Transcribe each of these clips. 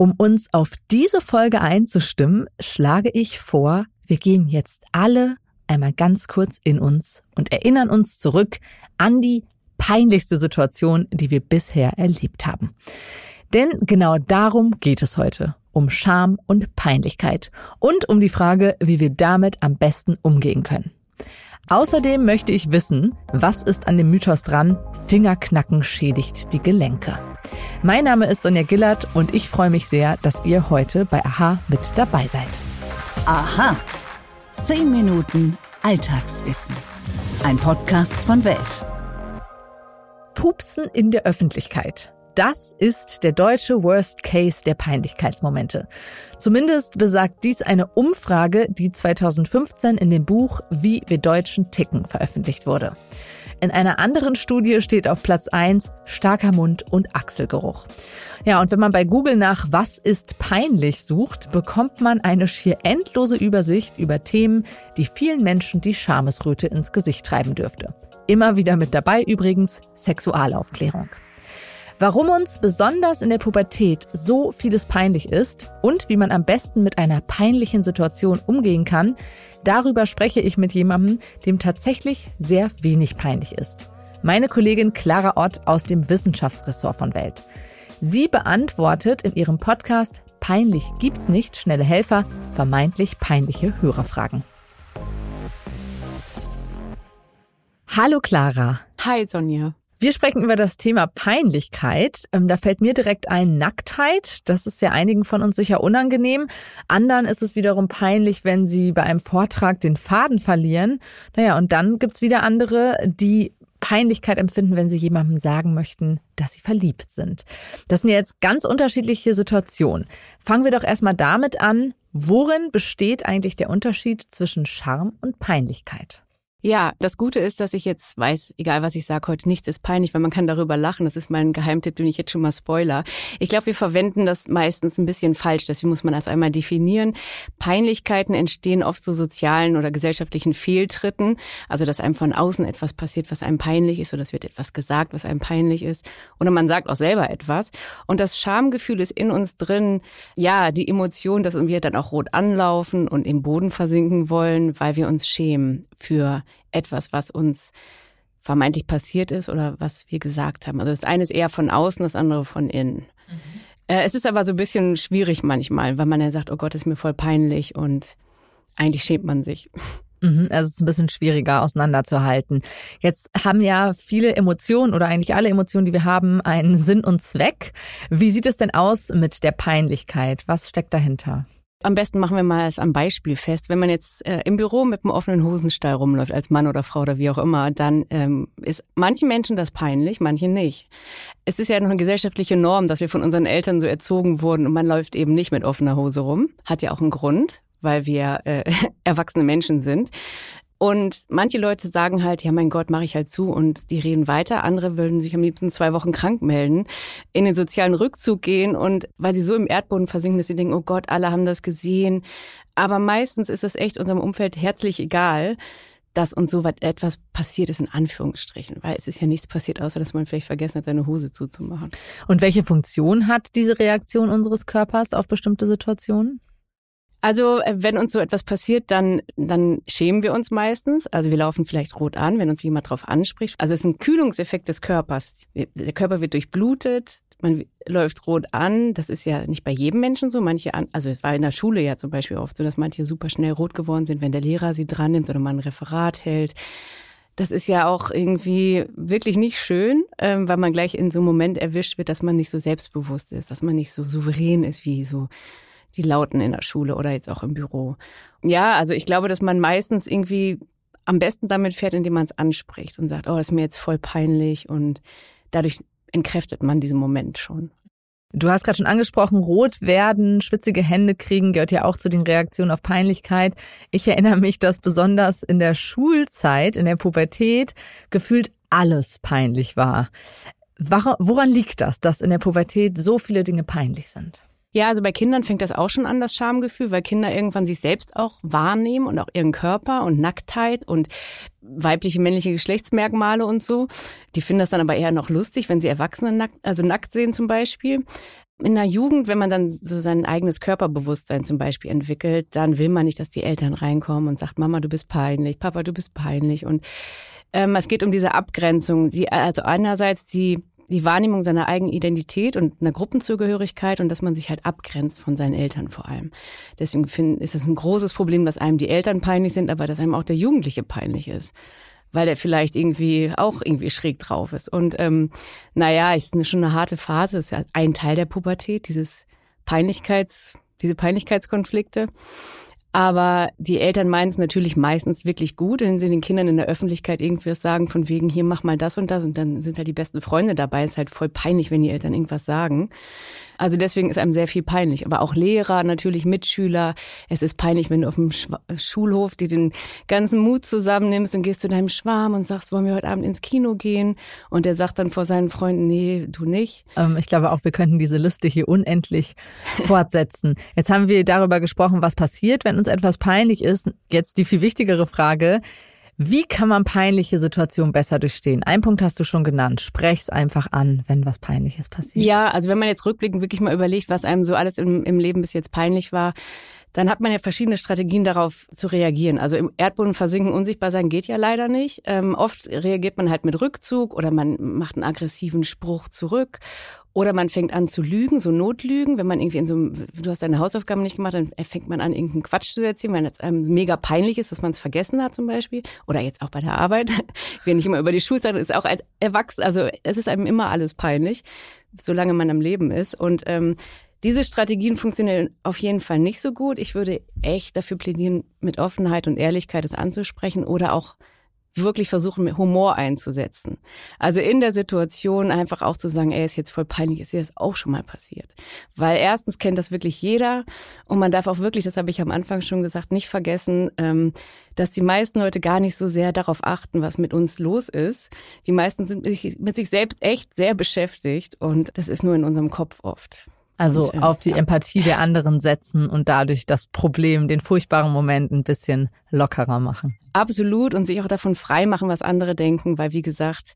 Um uns auf diese Folge einzustimmen, schlage ich vor, wir gehen jetzt alle einmal ganz kurz in uns und erinnern uns zurück an die peinlichste Situation, die wir bisher erlebt haben. Denn genau darum geht es heute. Um Scham und Peinlichkeit und um die Frage, wie wir damit am besten umgehen können. Außerdem möchte ich wissen, was ist an dem Mythos dran, Fingerknacken schädigt die Gelenke. Mein Name ist Sonja Gillert und ich freue mich sehr, dass ihr heute bei Aha mit dabei seid. Aha. Zehn Minuten Alltagswissen. Ein Podcast von Welt. Pupsen in der Öffentlichkeit. Das ist der deutsche Worst Case der Peinlichkeitsmomente. Zumindest besagt dies eine Umfrage, die 2015 in dem Buch Wie wir Deutschen ticken veröffentlicht wurde. In einer anderen Studie steht auf Platz 1 starker Mund und Achselgeruch. Ja, und wenn man bei Google nach Was ist peinlich sucht, bekommt man eine schier endlose Übersicht über Themen, die vielen Menschen die Schamesröte ins Gesicht treiben dürfte. Immer wieder mit dabei übrigens Sexualaufklärung. Warum uns besonders in der Pubertät so vieles peinlich ist und wie man am besten mit einer peinlichen Situation umgehen kann, darüber spreche ich mit jemandem, dem tatsächlich sehr wenig peinlich ist. Meine Kollegin Clara Ott aus dem Wissenschaftsressort von Welt. Sie beantwortet in ihrem Podcast Peinlich gibt's nicht, schnelle Helfer, vermeintlich peinliche Hörerfragen. Hallo Clara. Hi Sonja. Wir sprechen über das Thema Peinlichkeit. Ähm, da fällt mir direkt ein Nacktheit. Das ist ja einigen von uns sicher unangenehm. Anderen ist es wiederum peinlich, wenn sie bei einem Vortrag den Faden verlieren. Naja, und dann gibt's wieder andere, die Peinlichkeit empfinden, wenn sie jemandem sagen möchten, dass sie verliebt sind. Das sind ja jetzt ganz unterschiedliche Situationen. Fangen wir doch erstmal damit an, worin besteht eigentlich der Unterschied zwischen Charme und Peinlichkeit? Ja, das Gute ist, dass ich jetzt weiß, egal was ich sage heute, nichts ist peinlich, weil man kann darüber lachen. Das ist mein Geheimtipp, den ich jetzt schon mal spoiler. Ich glaube, wir verwenden das meistens ein bisschen falsch. Deswegen muss man das einmal definieren. Peinlichkeiten entstehen oft so sozialen oder gesellschaftlichen Fehltritten. Also, dass einem von außen etwas passiert, was einem peinlich ist, oder es wird etwas gesagt, was einem peinlich ist. Oder man sagt auch selber etwas. Und das Schamgefühl ist in uns drin, ja, die Emotion, dass wir dann auch rot anlaufen und im Boden versinken wollen, weil wir uns schämen für etwas, was uns vermeintlich passiert ist oder was wir gesagt haben. Also das eine ist eher von außen, das andere von innen. Mhm. Äh, es ist aber so ein bisschen schwierig manchmal, weil man ja sagt, oh Gott, ist mir voll peinlich und eigentlich schämt man sich. Mhm, also es ist ein bisschen schwieriger auseinanderzuhalten. Jetzt haben ja viele Emotionen oder eigentlich alle Emotionen, die wir haben, einen Sinn und Zweck. Wie sieht es denn aus mit der Peinlichkeit? Was steckt dahinter? Am besten machen wir mal es am Beispiel fest. Wenn man jetzt äh, im Büro mit einem offenen Hosenstall rumläuft, als Mann oder Frau oder wie auch immer, dann ähm, ist manchen Menschen das peinlich, manchen nicht. Es ist ja noch eine gesellschaftliche Norm, dass wir von unseren Eltern so erzogen wurden und man läuft eben nicht mit offener Hose rum. Hat ja auch einen Grund, weil wir äh, erwachsene Menschen sind. Und manche Leute sagen halt, ja mein Gott, mache ich halt zu und die reden weiter. Andere würden sich am liebsten zwei Wochen krank melden, in den sozialen Rückzug gehen und weil sie so im Erdboden versinken, dass sie denken, oh Gott, alle haben das gesehen. Aber meistens ist es echt unserem Umfeld herzlich egal, dass uns so etwas passiert ist, in Anführungsstrichen, weil es ist ja nichts passiert, außer dass man vielleicht vergessen hat, seine Hose zuzumachen. Und welche Funktion hat diese Reaktion unseres Körpers auf bestimmte Situationen? Also, äh, wenn uns so etwas passiert, dann, dann schämen wir uns meistens. Also wir laufen vielleicht rot an, wenn uns jemand darauf anspricht. Also es ist ein Kühlungseffekt des Körpers. Der Körper wird durchblutet, man läuft rot an. Das ist ja nicht bei jedem Menschen so. Manche an, also es war in der Schule ja zum Beispiel oft so, dass manche super schnell rot geworden sind, wenn der Lehrer sie dran nimmt oder man ein Referat hält. Das ist ja auch irgendwie wirklich nicht schön, ähm, weil man gleich in so einem Moment erwischt wird, dass man nicht so selbstbewusst ist, dass man nicht so souverän ist wie so die Lauten in der Schule oder jetzt auch im Büro. Ja, also ich glaube, dass man meistens irgendwie am besten damit fährt, indem man es anspricht und sagt, oh, das ist mir jetzt voll peinlich und dadurch entkräftet man diesen Moment schon. Du hast gerade schon angesprochen, rot werden, schwitzige Hände kriegen, gehört ja auch zu den Reaktionen auf Peinlichkeit. Ich erinnere mich, dass besonders in der Schulzeit, in der Pubertät, gefühlt alles peinlich war. Woran liegt das, dass in der Pubertät so viele Dinge peinlich sind? Ja, also bei Kindern fängt das auch schon an, das Schamgefühl, weil Kinder irgendwann sich selbst auch wahrnehmen und auch ihren Körper und Nacktheit und weibliche, männliche Geschlechtsmerkmale und so. Die finden das dann aber eher noch lustig, wenn sie Erwachsene nackt, also nackt sehen zum Beispiel. in der Jugend, wenn man dann so sein eigenes Körperbewusstsein zum Beispiel entwickelt, dann will man nicht, dass die Eltern reinkommen und sagt, Mama, du bist peinlich, Papa, du bist peinlich. Und ähm, es geht um diese Abgrenzung, die also einerseits die die Wahrnehmung seiner eigenen Identität und einer Gruppenzugehörigkeit und dass man sich halt abgrenzt von seinen Eltern vor allem. Deswegen find, ist es ein großes Problem, dass einem die Eltern peinlich sind, aber dass einem auch der Jugendliche peinlich ist weil er vielleicht irgendwie auch irgendwie schräg drauf ist. Und ähm, naja, es ist schon eine harte Phase, ist ja ein Teil der Pubertät, dieses Peinlichkeits, diese Peinlichkeitskonflikte. Aber die Eltern meinen es natürlich meistens wirklich gut, wenn sie den Kindern in der Öffentlichkeit irgendwas sagen, von wegen, hier mach mal das und das und dann sind halt die besten Freunde dabei. Ist halt voll peinlich, wenn die Eltern irgendwas sagen. Also deswegen ist einem sehr viel peinlich. Aber auch Lehrer, natürlich Mitschüler. Es ist peinlich, wenn du auf dem Schulhof dir den ganzen Mut zusammennimmst und gehst zu deinem Schwarm und sagst, wollen wir heute Abend ins Kino gehen? Und der sagt dann vor seinen Freunden, nee, du nicht. Ähm, ich glaube auch, wir könnten diese Liste hier unendlich fortsetzen. Jetzt haben wir darüber gesprochen, was passiert, wenn uns etwas peinlich ist. Jetzt die viel wichtigere Frage. Wie kann man peinliche Situationen besser durchstehen? Ein Punkt hast du schon genannt. Sprech's einfach an, wenn was Peinliches passiert. Ja, also wenn man jetzt rückblickend wirklich mal überlegt, was einem so alles im, im Leben bis jetzt peinlich war, dann hat man ja verschiedene Strategien darauf zu reagieren. Also im Erdboden versinken, unsichtbar sein geht ja leider nicht. Ähm, oft reagiert man halt mit Rückzug oder man macht einen aggressiven Spruch zurück oder man fängt an zu lügen, so Notlügen, wenn man irgendwie in so einem, du hast deine Hausaufgaben nicht gemacht, dann fängt man an, irgendeinen Quatsch zu erzählen, weil es einem mega peinlich ist, dass man es vergessen hat zum Beispiel. Oder jetzt auch bei der Arbeit. Wir nicht immer über die Schulzeit, ist auch als Erwachsener, also es ist einem immer alles peinlich, solange man am Leben ist. Und ähm, diese Strategien funktionieren auf jeden Fall nicht so gut. Ich würde echt dafür plädieren, mit Offenheit und Ehrlichkeit es anzusprechen oder auch wirklich versuchen, Humor einzusetzen. Also in der Situation einfach auch zu sagen, ey, ist jetzt voll peinlich, ist dir das auch schon mal passiert. Weil erstens kennt das wirklich jeder und man darf auch wirklich, das habe ich am Anfang schon gesagt, nicht vergessen, ähm, dass die meisten Leute gar nicht so sehr darauf achten, was mit uns los ist. Die meisten sind mit sich selbst echt sehr beschäftigt und das ist nur in unserem Kopf oft. Also äh, auf die ja. Empathie der anderen setzen und dadurch das Problem, den furchtbaren Moment ein bisschen lockerer machen. Absolut und sich auch davon frei machen, was andere denken, weil wie gesagt,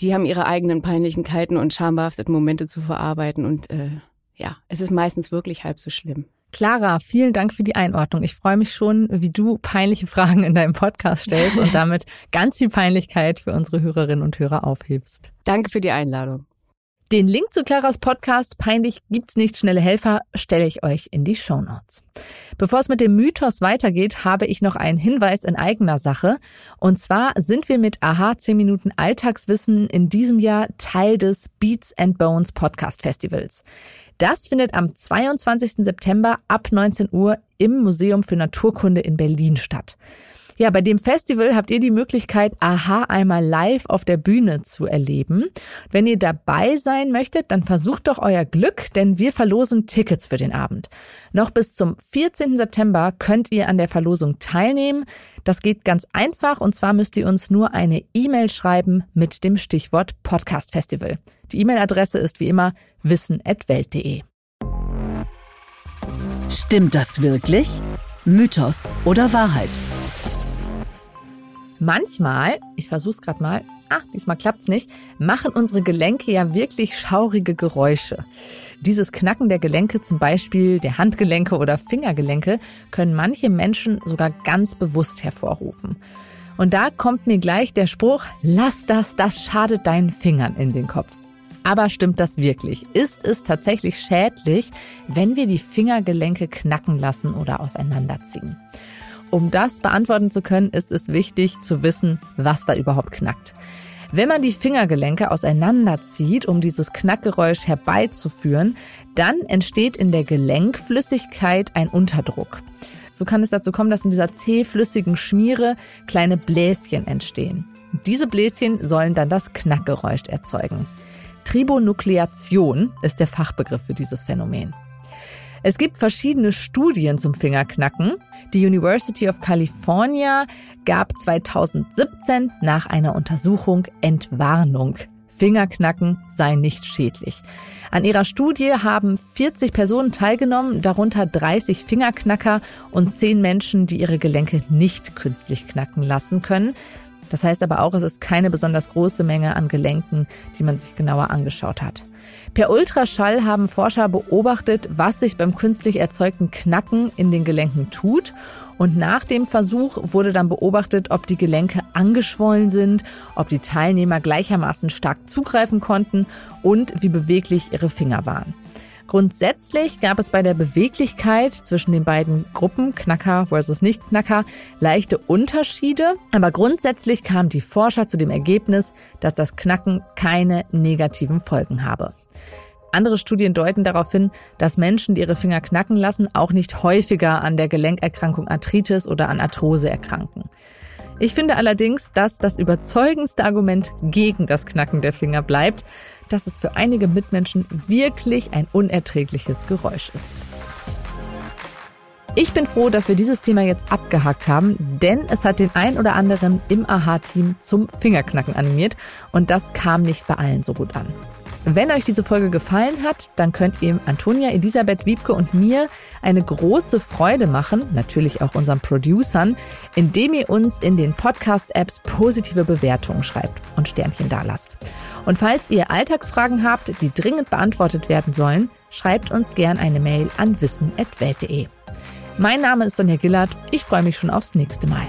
die haben ihre eigenen Peinlichkeiten und schambehafteten Momente zu verarbeiten und äh, ja, es ist meistens wirklich halb so schlimm. Clara, vielen Dank für die Einordnung. Ich freue mich schon, wie du peinliche Fragen in deinem Podcast stellst und damit ganz viel Peinlichkeit für unsere Hörerinnen und Hörer aufhebst. Danke für die Einladung. Den Link zu Claras Podcast Peinlich gibt's nicht schnelle Helfer stelle ich euch in die Show Notes. Bevor es mit dem Mythos weitergeht, habe ich noch einen Hinweis in eigener Sache. Und zwar sind wir mit AHA 10 Minuten Alltagswissen in diesem Jahr Teil des Beats and Bones Podcast Festivals. Das findet am 22. September ab 19 Uhr im Museum für Naturkunde in Berlin statt. Ja, bei dem Festival habt ihr die Möglichkeit, Aha einmal live auf der Bühne zu erleben. Wenn ihr dabei sein möchtet, dann versucht doch euer Glück, denn wir verlosen Tickets für den Abend. Noch bis zum 14. September könnt ihr an der Verlosung teilnehmen. Das geht ganz einfach und zwar müsst ihr uns nur eine E-Mail schreiben mit dem Stichwort Podcast Festival. Die E-Mail-Adresse ist wie immer wissen@welt.de. Stimmt das wirklich? Mythos oder Wahrheit? Manchmal, ich versuch's gerade mal, ach, diesmal klappt's nicht, machen unsere Gelenke ja wirklich schaurige Geräusche. Dieses Knacken der Gelenke, zum Beispiel der Handgelenke oder Fingergelenke, können manche Menschen sogar ganz bewusst hervorrufen. Und da kommt mir gleich der Spruch, lass das, das schadet deinen Fingern in den Kopf. Aber stimmt das wirklich? Ist es tatsächlich schädlich, wenn wir die Fingergelenke knacken lassen oder auseinanderziehen? Um das beantworten zu können, ist es wichtig zu wissen, was da überhaupt knackt. Wenn man die Fingergelenke auseinanderzieht, um dieses Knackgeräusch herbeizuführen, dann entsteht in der Gelenkflüssigkeit ein Unterdruck. So kann es dazu kommen, dass in dieser zähflüssigen Schmiere kleine Bläschen entstehen. Diese Bläschen sollen dann das Knackgeräusch erzeugen. Tribonukleation ist der Fachbegriff für dieses Phänomen. Es gibt verschiedene Studien zum Fingerknacken. Die University of California gab 2017 nach einer Untersuchung Entwarnung. Fingerknacken sei nicht schädlich. An ihrer Studie haben 40 Personen teilgenommen, darunter 30 Fingerknacker und 10 Menschen, die ihre Gelenke nicht künstlich knacken lassen können. Das heißt aber auch, es ist keine besonders große Menge an Gelenken, die man sich genauer angeschaut hat. Per Ultraschall haben Forscher beobachtet, was sich beim künstlich erzeugten Knacken in den Gelenken tut. Und nach dem Versuch wurde dann beobachtet, ob die Gelenke angeschwollen sind, ob die Teilnehmer gleichermaßen stark zugreifen konnten und wie beweglich ihre Finger waren. Grundsätzlich gab es bei der Beweglichkeit zwischen den beiden Gruppen, Knacker versus Nicht-Knacker, leichte Unterschiede. Aber grundsätzlich kamen die Forscher zu dem Ergebnis, dass das Knacken keine negativen Folgen habe. Andere Studien deuten darauf hin, dass Menschen, die ihre Finger knacken lassen, auch nicht häufiger an der Gelenkerkrankung Arthritis oder an Arthrose erkranken. Ich finde allerdings, dass das überzeugendste Argument gegen das Knacken der Finger bleibt, dass es für einige Mitmenschen wirklich ein unerträgliches Geräusch ist. Ich bin froh, dass wir dieses Thema jetzt abgehakt haben, denn es hat den ein oder anderen im AHA-Team zum Fingerknacken animiert und das kam nicht bei allen so gut an. Wenn euch diese Folge gefallen hat, dann könnt ihr Antonia, Elisabeth, Wiebke und mir eine große Freude machen, natürlich auch unseren Producern, indem ihr uns in den Podcast-Apps positive Bewertungen schreibt und Sternchen dalasst. Und falls ihr Alltagsfragen habt, die dringend beantwortet werden sollen, schreibt uns gern eine Mail an wissen.welt.de. Mein Name ist Sonja Gillard. Ich freue mich schon aufs nächste Mal.